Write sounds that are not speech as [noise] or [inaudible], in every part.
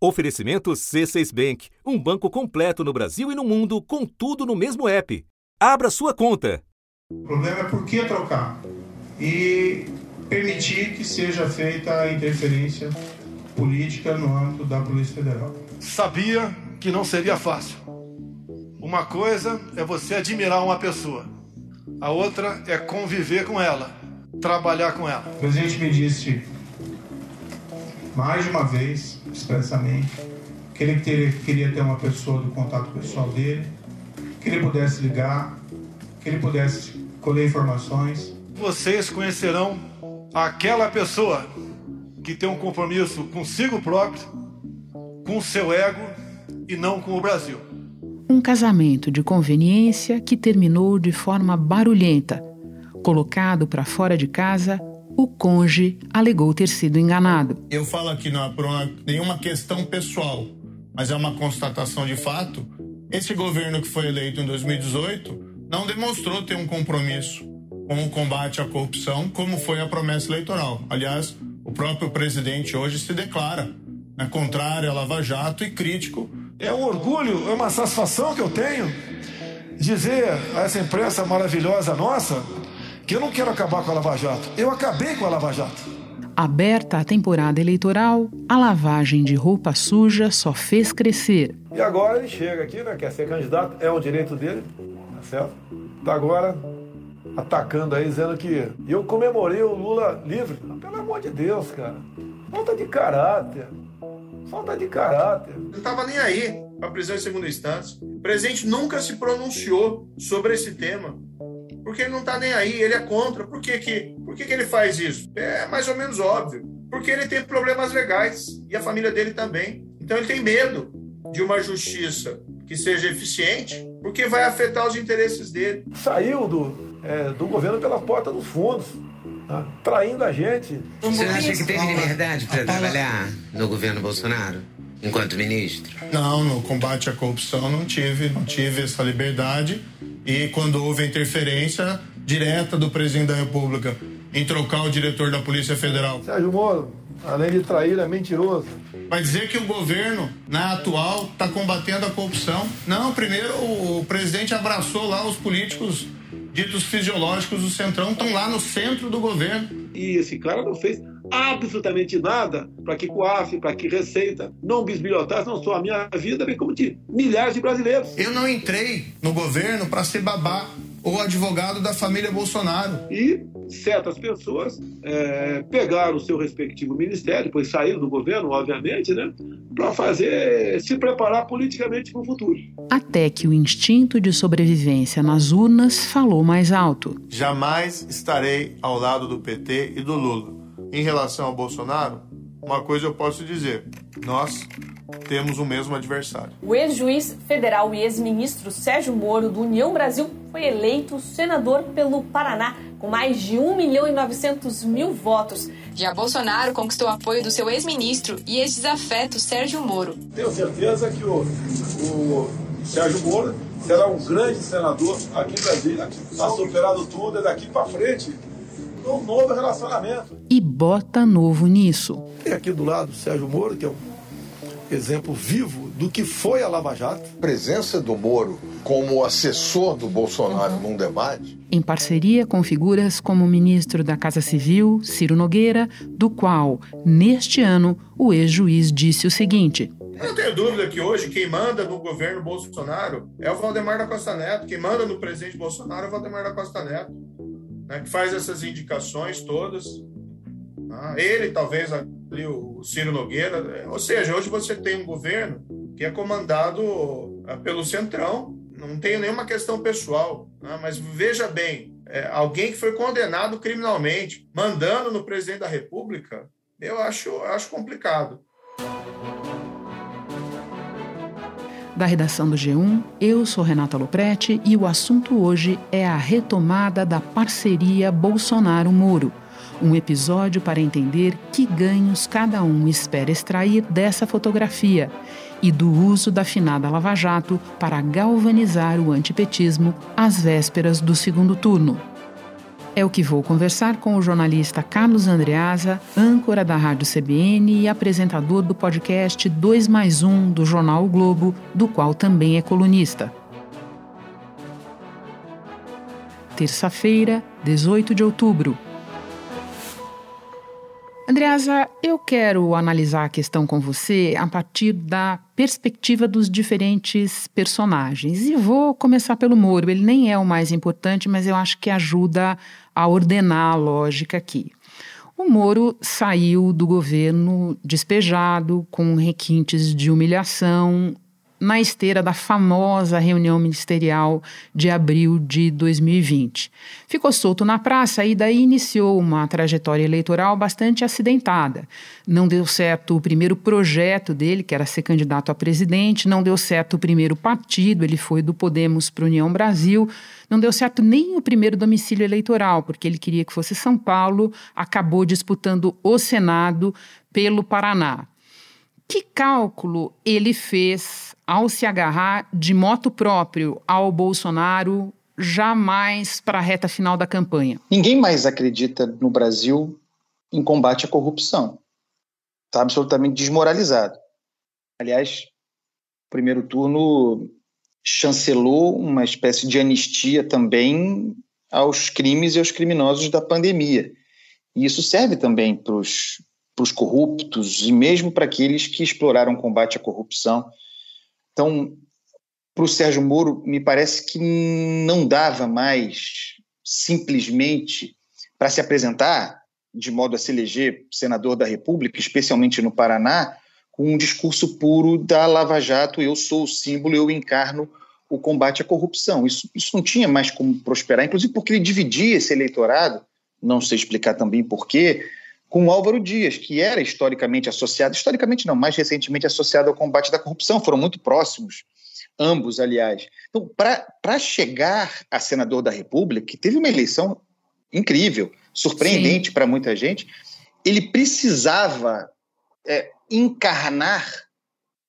Oferecimento C6 Bank, um banco completo no Brasil e no mundo, com tudo no mesmo app. Abra sua conta. O problema é por que trocar e permitir que seja feita a interferência política no âmbito da Polícia Federal. Sabia que não seria fácil. Uma coisa é você admirar uma pessoa, a outra é conviver com ela, trabalhar com ela. O presidente me disse mais de uma vez, expressamente, que ele ter, queria ter uma pessoa do contato pessoal dele, que ele pudesse ligar, que ele pudesse colher informações. Vocês conhecerão aquela pessoa que tem um compromisso consigo próprio, com o seu ego e não com o Brasil. Um casamento de conveniência que terminou de forma barulhenta. Colocado para fora de casa, o conge alegou ter sido enganado. Eu falo aqui não é por uma, nenhuma questão pessoal, mas é uma constatação de fato. Esse governo que foi eleito em 2018 não demonstrou ter um compromisso com o combate à corrupção, como foi a promessa eleitoral. Aliás, o próprio presidente hoje se declara né, contrário à Lava Jato e crítico. É um orgulho, é uma satisfação que eu tenho dizer a essa imprensa maravilhosa nossa que eu não quero acabar com a Lava Jato. Eu acabei com a Lava Jato. Aberta a temporada eleitoral, a lavagem de roupa suja só fez crescer. E agora ele chega aqui, né? Quer ser candidato, é um direito dele, tá certo? Tá agora atacando aí, dizendo que eu comemorei o Lula livre. Pelo amor de Deus, cara. Falta de caráter. Falta de caráter. Não estava nem aí para a prisão em segunda instância. O presidente nunca se pronunciou sobre esse tema porque ele não está nem aí, ele é contra. Por que, que, por que, que ele faz isso? É mais ou menos óbvio. Porque ele tem problemas legais e a família dele também. Então ele tem medo de uma justiça que seja eficiente, porque vai afetar os interesses dele. Saiu do, é, do governo pela porta dos fundos. Tá? Traindo a gente. Você acha que teve liberdade para trabalhar no governo Bolsonaro? Enquanto ministro? Não, no combate à corrupção não tive, não tive essa liberdade. E quando houve a interferência direta do presidente da República em trocar o diretor da Polícia Federal. Sérgio Moro, além de trair, é mentiroso. Vai dizer que o governo, na atual, está combatendo a corrupção. Não, primeiro o presidente abraçou lá os políticos ditos fisiológicos do Centrão, estão lá no centro do governo. E esse cara não fez absolutamente nada para que COAF, para que Receita não bisbilhotasse não só a minha vida, bem como de milhares de brasileiros. Eu não entrei no governo para ser babá ou advogado da família Bolsonaro. E certas pessoas é, pegaram o seu respectivo ministério, depois saíram do governo, obviamente, né, para fazer se preparar politicamente para o futuro. Até que o instinto de sobrevivência nas urnas falou mais alto. Jamais estarei ao lado do PT e do Lula em relação ao Bolsonaro, uma coisa eu posso dizer: nós temos o mesmo adversário. O ex-juiz federal e ex-ministro Sérgio Moro, do União Brasil, foi eleito senador pelo Paraná com mais de 1 milhão e 900 mil votos. Já Bolsonaro conquistou o apoio do seu ex-ministro e ex-desafeto Sérgio Moro. Tenho certeza que o, o Sérgio Moro será um grande senador aqui em Brasília. Está superado tudo, é daqui para frente um novo relacionamento. E bota novo nisso. Tem aqui do lado o Sérgio Moro, que é um exemplo vivo do que foi a Lava Jato. A presença do Moro como assessor do Bolsonaro uhum. num debate. Em parceria com figuras como o ministro da Casa Civil, Ciro Nogueira, do qual, neste ano, o ex-juiz disse o seguinte: não tenho dúvida que hoje quem manda no governo Bolsonaro é o Valdemar da Costa Neto. Quem manda no presidente Bolsonaro é o Valdemar da Costa Neto né, que faz essas indicações todas. Tá? Ele, talvez, ali, o Ciro Nogueira. É, ou seja, hoje você tem um governo que é comandado é, pelo Centrão. Não tem nenhuma questão pessoal, né? mas veja bem, é, alguém que foi condenado criminalmente, mandando no presidente da República, eu acho, acho complicado. Da redação do G1, eu sou Renata Loprete e o assunto hoje é a retomada da parceria Bolsonaro-Moro. Um episódio para entender que ganhos cada um espera extrair dessa fotografia e do uso da finada Lava Jato para galvanizar o antipetismo às vésperas do segundo turno. É o que vou conversar com o jornalista Carlos Andreasa, âncora da Rádio CBN e apresentador do podcast 2 mais 1 do jornal o Globo, do qual também é colunista. Terça-feira, 18 de outubro. Andreasa, eu quero analisar a questão com você a partir da perspectiva dos diferentes personagens. E vou começar pelo Moro. Ele nem é o mais importante, mas eu acho que ajuda a ordenar a lógica aqui. O Moro saiu do governo despejado, com requintes de humilhação, na esteira da famosa reunião ministerial de abril de 2020. Ficou solto na praça e daí iniciou uma trajetória eleitoral bastante acidentada. Não deu certo o primeiro projeto dele, que era ser candidato a presidente, não deu certo o primeiro partido, ele foi do Podemos para União Brasil, não deu certo nem o primeiro domicílio eleitoral, porque ele queria que fosse São Paulo, acabou disputando o Senado pelo Paraná. Que cálculo ele fez ao se agarrar de moto próprio ao Bolsonaro jamais para a reta final da campanha? Ninguém mais acredita no Brasil em combate à corrupção. Está absolutamente desmoralizado. Aliás, o primeiro turno chancelou uma espécie de anistia também aos crimes e aos criminosos da pandemia. E isso serve também para os corruptos e mesmo para aqueles que exploraram o combate à corrupção. Então, para o Sérgio Moro, me parece que não dava mais simplesmente para se apresentar de modo a se eleger senador da República, especialmente no Paraná, com um discurso puro da Lava Jato, eu sou o símbolo, eu encarno o combate à corrupção. Isso, isso não tinha mais como prosperar, inclusive porque ele dividia esse eleitorado, não sei explicar também porquê, com o Álvaro Dias, que era historicamente associado, historicamente não, mais recentemente associado ao combate da corrupção, foram muito próximos, ambos, aliás. Então, para chegar a senador da República, que teve uma eleição incrível, surpreendente para muita gente, ele precisava é, encarnar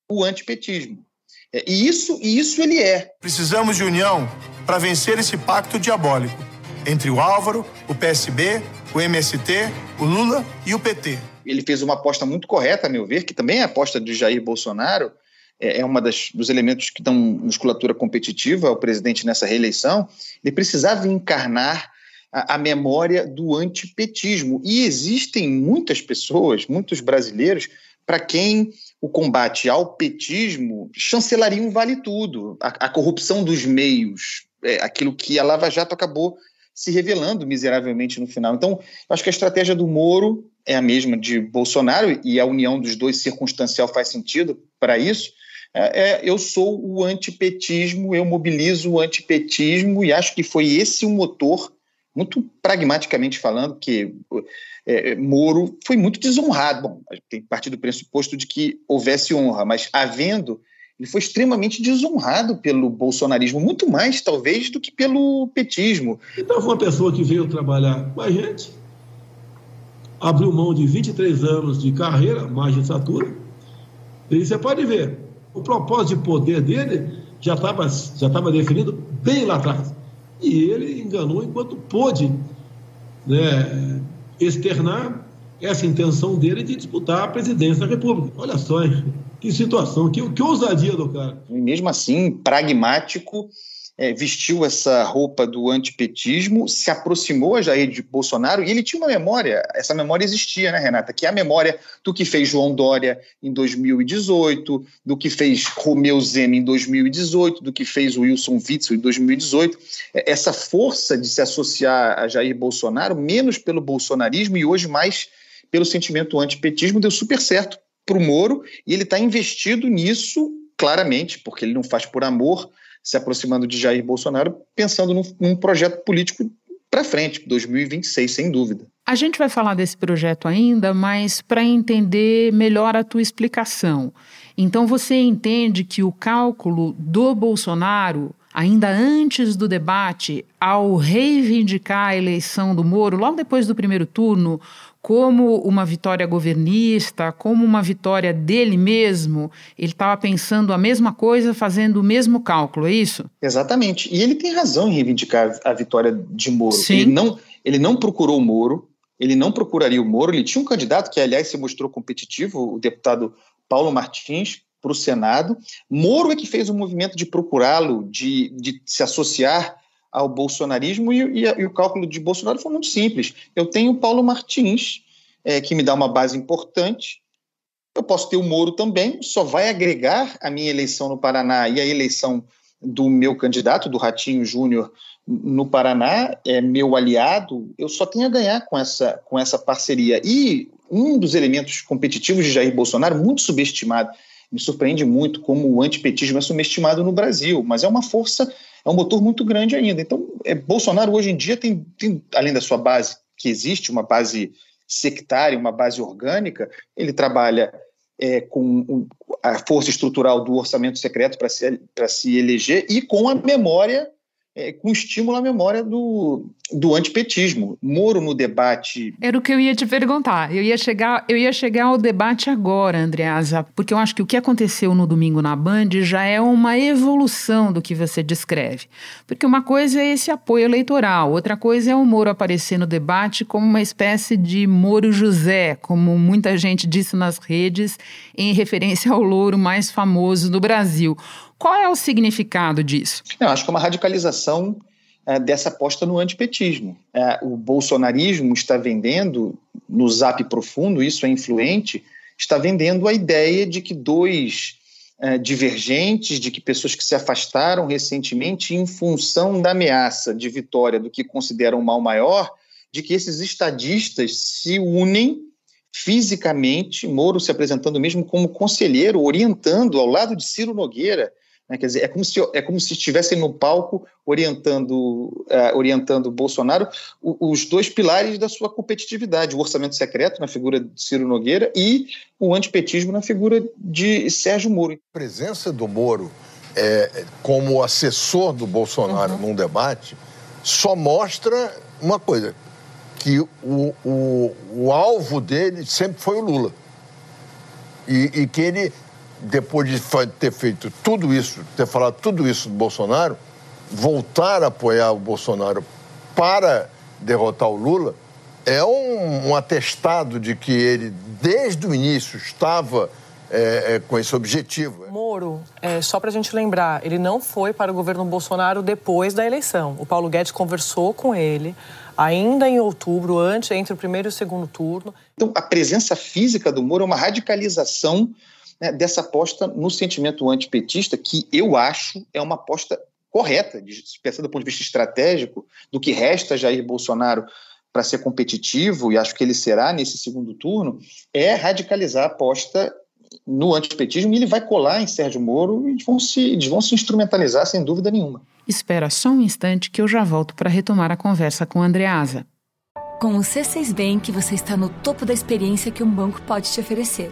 o antipetismo. É, e, isso, e isso ele é. Precisamos de união para vencer esse pacto diabólico entre o Álvaro, o PSB, o MST, o Lula e o PT. Ele fez uma aposta muito correta, a meu ver, que também é a aposta de Jair Bolsonaro, é, é das, dos elementos que dão musculatura competitiva ao presidente nessa reeleição. Ele precisava encarnar a, a memória do antipetismo. E existem muitas pessoas, muitos brasileiros, para quem o combate ao petismo chancelaria um vale tudo. A, a corrupção dos meios, é, aquilo que a Lava Jato acabou se revelando miseravelmente no final. Então, acho que a estratégia do Moro é a mesma de Bolsonaro e a união dos dois circunstancial faz sentido para isso. É, é, eu sou o antipetismo, eu mobilizo o antipetismo e acho que foi esse o motor, muito pragmaticamente falando, que é, Moro foi muito desonrado. Bom, tem partido do pressuposto de que houvesse honra, mas havendo ele foi extremamente desonrado pelo bolsonarismo, muito mais, talvez, do que pelo petismo. Então, foi uma pessoa que veio trabalhar com a gente, abriu mão de 23 anos de carreira, magistratura, e você pode ver, o propósito de poder dele já estava já tava definido bem lá atrás. E ele enganou enquanto pôde né, externar essa intenção dele de disputar a presidência da República. Olha só, hein? Que situação, que, que ousadia do cara. E mesmo assim, pragmático, é, vestiu essa roupa do antipetismo, se aproximou a Jair de Bolsonaro e ele tinha uma memória, essa memória existia, né, Renata? Que é a memória do que fez João Dória em 2018, do que fez Romeu Zema em 2018, do que fez Wilson Witzel em 2018. É, essa força de se associar a Jair Bolsonaro, menos pelo bolsonarismo e hoje mais pelo sentimento antipetismo, deu super certo para o Moro e ele está investido nisso claramente, porque ele não faz por amor, se aproximando de Jair Bolsonaro, pensando num, num projeto político para frente, 2026, sem dúvida. A gente vai falar desse projeto ainda, mas para entender melhor a tua explicação. Então você entende que o cálculo do Bolsonaro ainda antes do debate, ao reivindicar a eleição do Moro, logo depois do primeiro turno, como uma vitória governista, como uma vitória dele mesmo, ele estava pensando a mesma coisa, fazendo o mesmo cálculo, é isso? Exatamente. E ele tem razão em reivindicar a vitória de Moro. Sim. Ele não, Ele não procurou o Moro, ele não procuraria o Moro. Ele tinha um candidato que, aliás, se mostrou competitivo, o deputado Paulo Martins, para o Senado. Moro é que fez o movimento de procurá-lo, de, de se associar ao bolsonarismo, e, e, e, o cálculo de Bolsonaro foi muito simples. Eu tenho Paulo Martins, é, que me dá uma base importante. Eu posso ter o Moro também, só vai agregar a minha eleição no Paraná e a eleição do meu candidato, do Ratinho Júnior, no Paraná, é meu aliado. Eu só tenho a ganhar com essa, com essa parceria. E um dos elementos competitivos de Jair Bolsonaro, muito subestimado, me surpreende muito como o antipetismo é subestimado no Brasil, mas é uma força, é um motor muito grande ainda. Então, é, Bolsonaro hoje em dia tem, tem, além da sua base, que existe, uma base sectária, uma base orgânica, ele trabalha é, com um, a força estrutural do orçamento secreto para se, se eleger e com a memória é, com estímulo à memória do, do antipetismo. Moro no debate. Era o que eu ia te perguntar. Eu ia chegar, eu ia chegar ao debate agora, Andreasa, porque eu acho que o que aconteceu no domingo na Band já é uma evolução do que você descreve. Porque uma coisa é esse apoio eleitoral, outra coisa é o Moro aparecer no debate como uma espécie de Moro José, como muita gente disse nas redes, em referência ao louro mais famoso do Brasil. Qual é o significado disso? Eu acho que é uma radicalização é, dessa aposta no antipetismo. É, o bolsonarismo está vendendo, no zap profundo, isso é influente, está vendendo a ideia de que dois é, divergentes, de que pessoas que se afastaram recentemente em função da ameaça de vitória do que consideram um mal maior, de que esses estadistas se unem fisicamente, Moro se apresentando mesmo como conselheiro, orientando ao lado de Ciro Nogueira, né? Quer dizer, é como se, é como se estivessem no palco orientando, uh, orientando Bolsonaro o, os dois pilares da sua competitividade, o orçamento secreto na figura de Ciro Nogueira e o antipetismo na figura de Sérgio Moro. A presença do Moro é, como assessor do Bolsonaro uhum. num debate só mostra uma coisa, que o, o, o alvo dele sempre foi o Lula. E, e que ele depois de ter feito tudo isso, ter falado tudo isso do Bolsonaro, voltar a apoiar o Bolsonaro para derrotar o Lula é um, um atestado de que ele, desde o início, estava é, é, com esse objetivo. Moro, é, só para a gente lembrar, ele não foi para o governo Bolsonaro depois da eleição. O Paulo Guedes conversou com ele ainda em outubro, antes, entre o primeiro e o segundo turno. Então, a presença física do Moro é uma radicalização né, dessa aposta no sentimento antipetista, que eu acho é uma aposta correta, pensando do ponto de vista estratégico, do que resta Jair Bolsonaro para ser competitivo, e acho que ele será nesse segundo turno, é radicalizar a aposta no antipetismo e ele vai colar em Sérgio Moro e eles vão se, eles vão se instrumentalizar sem dúvida nenhuma. Espera só um instante que eu já volto para retomar a conversa com a Andreasa. Com o C6 Bank, você está no topo da experiência que um banco pode te oferecer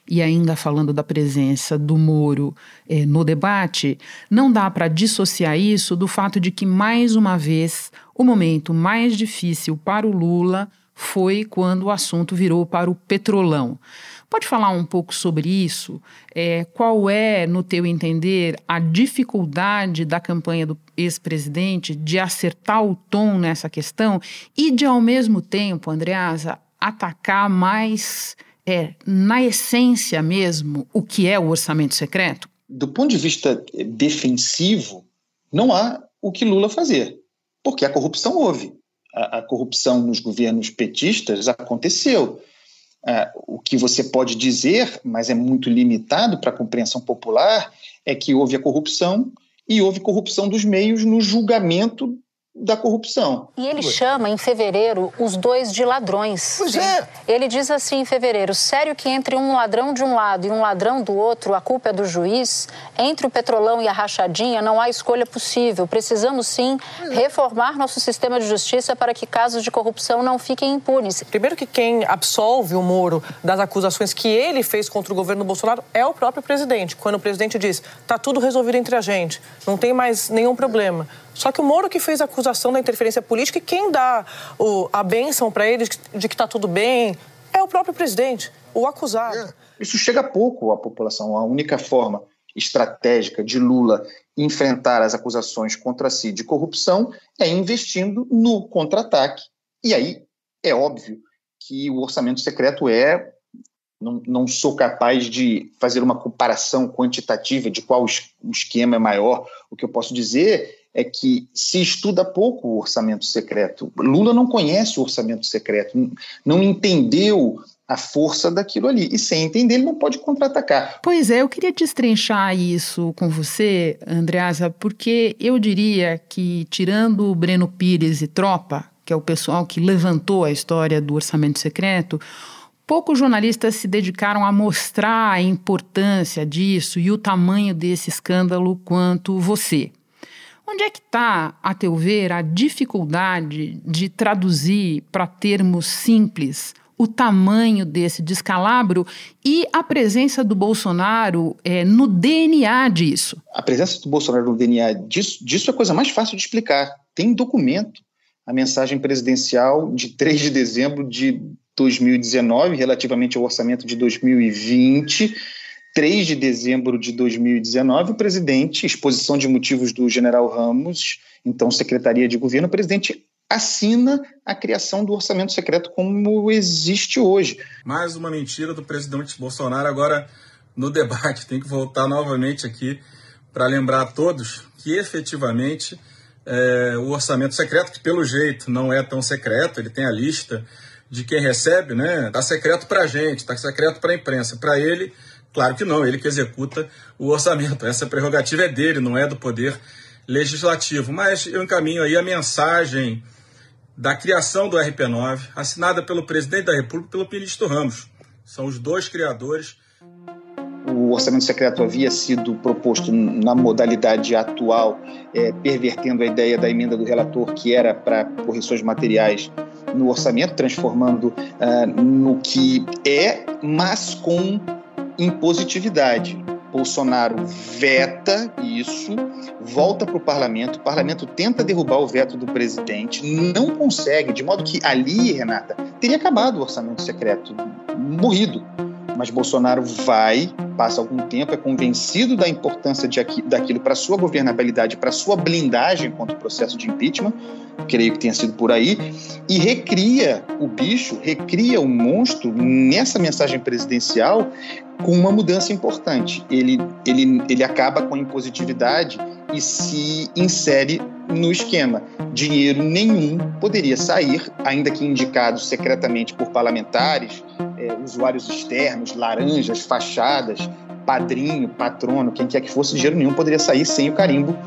e ainda falando da presença do Moro eh, no debate, não dá para dissociar isso do fato de que, mais uma vez, o momento mais difícil para o Lula foi quando o assunto virou para o petrolão. Pode falar um pouco sobre isso? É, qual é, no teu entender, a dificuldade da campanha do ex-presidente de acertar o tom nessa questão e de, ao mesmo tempo, Andreasa, atacar mais é, na essência mesmo, o que é o orçamento secreto? Do ponto de vista defensivo, não há o que Lula fazer, porque a corrupção houve. A, a corrupção nos governos petistas aconteceu. É, o que você pode dizer, mas é muito limitado para a compreensão popular, é que houve a corrupção e houve corrupção dos meios no julgamento da corrupção. E ele chama em fevereiro os dois de ladrões. Pois é. Ele diz assim em fevereiro: sério que entre um ladrão de um lado e um ladrão do outro, a culpa é do juiz? Entre o petrolão e a rachadinha não há escolha possível. Precisamos sim reformar nosso sistema de justiça para que casos de corrupção não fiquem impunes. Primeiro que quem absolve o Moro das acusações que ele fez contra o governo Bolsonaro é o próprio presidente. Quando o presidente diz: "Tá tudo resolvido entre a gente, não tem mais nenhum problema". Só que o Moro que fez a acusação da interferência política e quem dá o, a bênção para ele de que está tudo bem é o próprio presidente, o acusado. É. Isso chega pouco à população. A única forma estratégica de Lula enfrentar as acusações contra si de corrupção é investindo no contra-ataque. E aí é óbvio que o orçamento secreto é. Não, não sou capaz de fazer uma comparação quantitativa de qual esquema é maior. O que eu posso dizer é que se estuda pouco o orçamento secreto. Lula não conhece o orçamento secreto, não entendeu a força daquilo ali. E sem entender, ele não pode contra-atacar. Pois é, eu queria destrinchar isso com você, Andreasa, porque eu diria que, tirando o Breno Pires e Tropa, que é o pessoal que levantou a história do orçamento secreto, poucos jornalistas se dedicaram a mostrar a importância disso e o tamanho desse escândalo quanto você. Onde é que está, a teu ver, a dificuldade de traduzir para termos simples o tamanho desse descalabro e a presença do Bolsonaro é, no DNA disso? A presença do Bolsonaro no DNA disso, disso é a coisa mais fácil de explicar. Tem documento, a mensagem presidencial de 3 de dezembro de 2019, relativamente ao orçamento de 2020 3 de dezembro de 2019, o presidente, exposição de motivos do general Ramos, então Secretaria de Governo, o presidente assina a criação do orçamento secreto como existe hoje. Mais uma mentira do presidente Bolsonaro agora no debate. Tem que voltar novamente aqui para lembrar a todos que efetivamente é, o orçamento secreto, que pelo jeito não é tão secreto, ele tem a lista de quem recebe, né? Está secreto para a gente, está secreto para a imprensa. Para ele, Claro que não, ele que executa o orçamento. Essa prerrogativa é dele, não é do poder legislativo. Mas eu encaminho aí a mensagem da criação do RP9, assinada pelo presidente da República e pelo ministro Ramos. São os dois criadores. O orçamento secreto havia sido proposto na modalidade atual, é, pervertendo a ideia da emenda do relator, que era para correções materiais no orçamento, transformando uh, no que é, mas com impositividade. Bolsonaro veta isso, volta para o parlamento, o parlamento tenta derrubar o veto do presidente, não consegue, de modo que ali, Renata, teria acabado o orçamento secreto, morrido. Mas Bolsonaro vai, passa algum tempo, é convencido da importância de aqui, daquilo para sua governabilidade, para sua blindagem contra o processo de impeachment, creio que tenha sido por aí, e recria o bicho, recria o monstro nessa mensagem presidencial com uma mudança importante. Ele, ele, ele acaba com a impositividade e se insere no esquema. Dinheiro nenhum poderia sair, ainda que indicado secretamente por parlamentares, é, usuários externos, laranjas, fachadas, padrinho, patrono, quem quer que fosse, dinheiro nenhum poderia sair sem o carimbo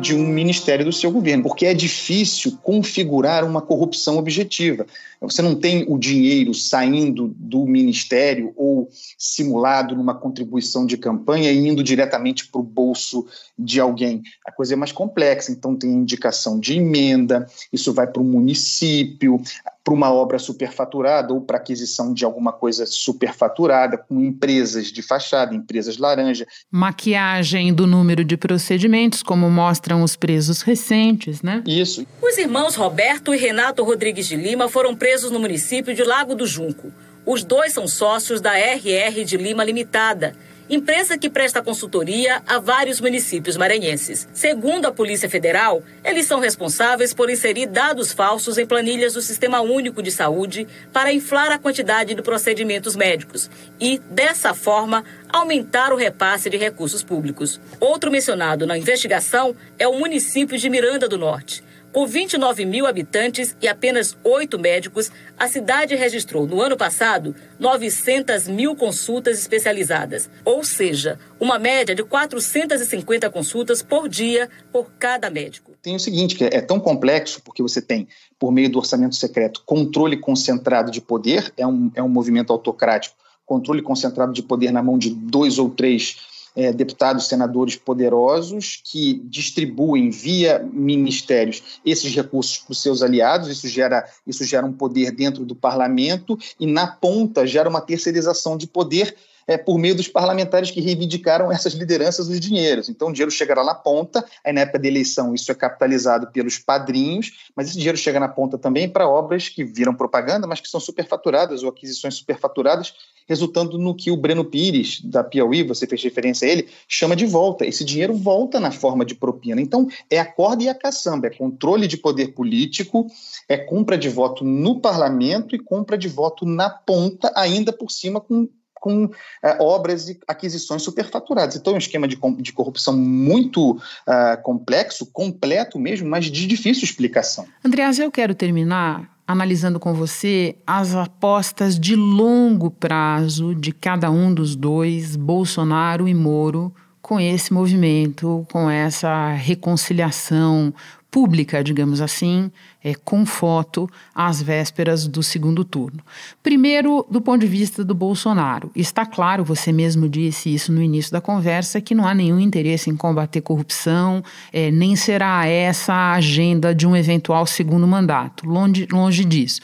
de um ministério do seu governo, porque é difícil configurar uma corrupção objetiva. Você não tem o dinheiro saindo do ministério ou simulado numa contribuição de campanha e indo diretamente para o bolso de alguém. A coisa é mais complexa, então tem indicação de emenda, isso vai para o município, para uma obra superfaturada ou para aquisição de alguma coisa superfaturada, com empresas de fachada, empresas laranja. Maquiagem do número de procedimentos, como mostram os presos recentes, né? Isso. Os irmãos Roberto e Renato Rodrigues de Lima foram presos no município de Lago do Junco. Os dois são sócios da RR de Lima Limitada empresa que presta consultoria a vários municípios maranhenses. Segundo a Polícia Federal, eles são responsáveis por inserir dados falsos em planilhas do Sistema Único de Saúde para inflar a quantidade de procedimentos médicos e, dessa forma, aumentar o repasse de recursos públicos. Outro mencionado na investigação é o município de Miranda do Norte. Com 29 mil habitantes e apenas oito médicos, a cidade registrou no ano passado 900 mil consultas especializadas, ou seja, uma média de 450 consultas por dia por cada médico. Tem o seguinte, que é tão complexo porque você tem, por meio do orçamento secreto, controle concentrado de poder, é um, é um movimento autocrático, controle concentrado de poder na mão de dois ou três é, deputados, senadores poderosos que distribuem via ministérios esses recursos para os seus aliados. Isso gera, isso gera um poder dentro do parlamento e, na ponta, gera uma terceirização de poder é, por meio dos parlamentares que reivindicaram essas lideranças dos dinheiros. Então, o dinheiro chegará na ponta, aí na época da eleição isso é capitalizado pelos padrinhos, mas esse dinheiro chega na ponta também para obras que viram propaganda, mas que são superfaturadas ou aquisições superfaturadas resultando no que o Breno Pires, da Piauí, você fez referência a ele, chama de volta. Esse dinheiro volta na forma de propina. Então, é a corda e a caçamba, é controle de poder político, é compra de voto no parlamento e compra de voto na ponta, ainda por cima com com é, obras e aquisições superfaturadas. Então, é um esquema de, de corrupção muito uh, complexo, completo mesmo, mas de difícil explicação. Andreas, eu quero terminar analisando com você as apostas de longo prazo de cada um dos dois, Bolsonaro e Moro, com esse movimento, com essa reconciliação pública, digamos assim, é, com foto, às vésperas do segundo turno. Primeiro, do ponto de vista do Bolsonaro. Está claro, você mesmo disse isso no início da conversa, que não há nenhum interesse em combater corrupção, é, nem será essa a agenda de um eventual segundo mandato. Longe, longe disso.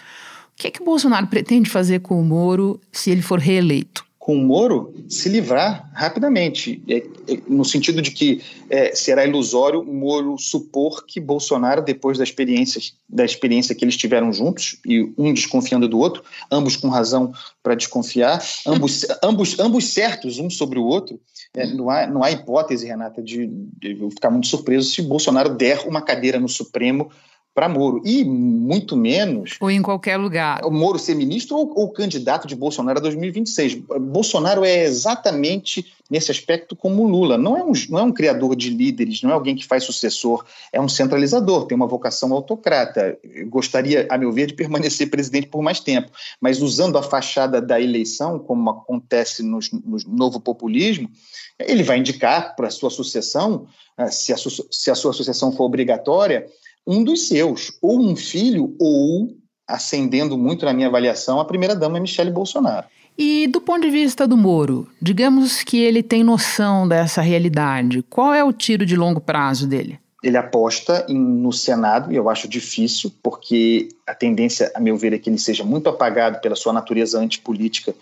O que é que o Bolsonaro pretende fazer com o Moro se ele for reeleito? Com o Moro se livrar rapidamente, é, é, no sentido de que é, será ilusório Moro supor que Bolsonaro, depois da experiência, da experiência que eles tiveram juntos, e um desconfiando do outro, ambos com razão para desconfiar, ambos, [laughs] ambos, ambos certos um sobre o outro, é, não, há, não há hipótese, Renata, de, de eu ficar muito surpreso se Bolsonaro der uma cadeira no Supremo para Moro. E muito menos. Ou em qualquer lugar. O Moro ser ministro ou, ou candidato de Bolsonaro a 2026. Bolsonaro é exatamente nesse aspecto como Lula. Não é, um, não é um criador de líderes, não é alguém que faz sucessor, é um centralizador, tem uma vocação autocrata. Gostaria, a meu ver, de permanecer presidente por mais tempo. Mas usando a fachada da eleição, como acontece no, no novo populismo, ele vai indicar para a sua sucessão, eh, se a, se a sua sucessão for obrigatória, um dos seus, ou um filho, ou, ascendendo muito na minha avaliação, a primeira-dama é Michele Bolsonaro. E do ponto de vista do Moro, digamos que ele tem noção dessa realidade. Qual é o tiro de longo prazo dele? Ele aposta em, no Senado, e eu acho difícil, porque a tendência, a meu ver, é que ele seja muito apagado pela sua natureza antipolítica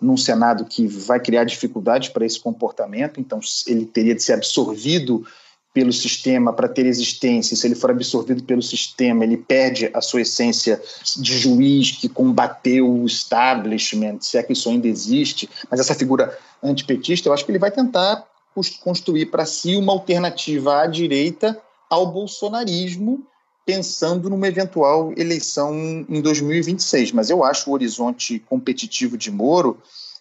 num Senado que vai criar dificuldades para esse comportamento, então ele teria de ser absorvido pelo sistema para ter existência, se ele for absorvido pelo sistema, ele perde a sua essência de juiz que combateu o establishment, se é que isso ainda existe, mas essa figura antipetista, eu acho que ele vai tentar construir para si uma alternativa à direita ao bolsonarismo, pensando numa eventual eleição em 2026. Mas eu acho o horizonte competitivo de Moro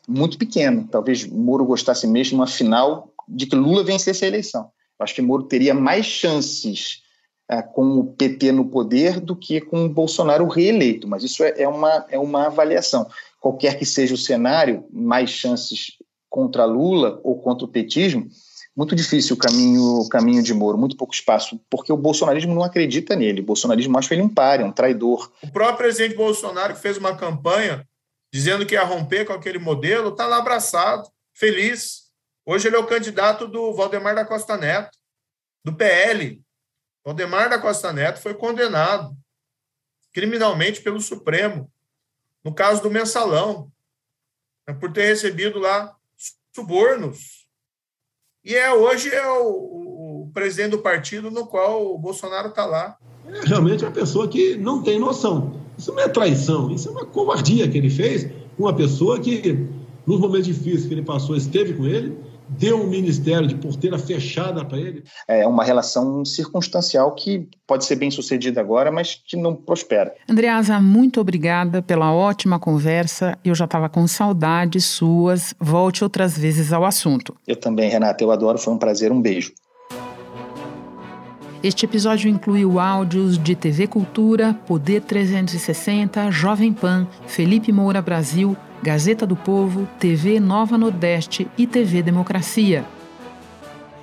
muito pequeno. Talvez Moro gostasse mesmo, uma final, de que Lula vencesse a eleição acho que Moro teria mais chances é, com o PT no poder do que com o Bolsonaro reeleito, mas isso é, é, uma, é uma avaliação. Qualquer que seja o cenário, mais chances contra Lula ou contra o petismo, muito difícil o caminho, o caminho de Moro, muito pouco espaço, porque o bolsonarismo não acredita nele. O bolsonarismo acha ele um páreo, um traidor. O próprio presidente Bolsonaro, que fez uma campanha dizendo que ia romper com aquele modelo, está lá abraçado, feliz. Hoje ele é o candidato do Valdemar da Costa Neto, do PL. Valdemar da Costa Neto foi condenado criminalmente pelo Supremo, no caso do mensalão, né, por ter recebido lá subornos. E é hoje é o, o presidente do partido no qual o Bolsonaro está lá. É realmente uma pessoa que não tem noção. Isso não é traição, isso é uma covardia que ele fez com uma pessoa que, nos momentos difíceis que ele passou, esteve com ele, deu um ministério de porteira fechada para ele? É uma relação circunstancial que pode ser bem sucedida agora, mas que não prospera. Andreasa, muito obrigada pela ótima conversa. Eu já estava com saudades suas. Volte outras vezes ao assunto. Eu também, Renata. Eu adoro. Foi um prazer. Um beijo. Este episódio incluiu áudios de TV Cultura, Poder 360, Jovem Pan, Felipe Moura Brasil, Gazeta do Povo, TV Nova Nordeste e TV Democracia.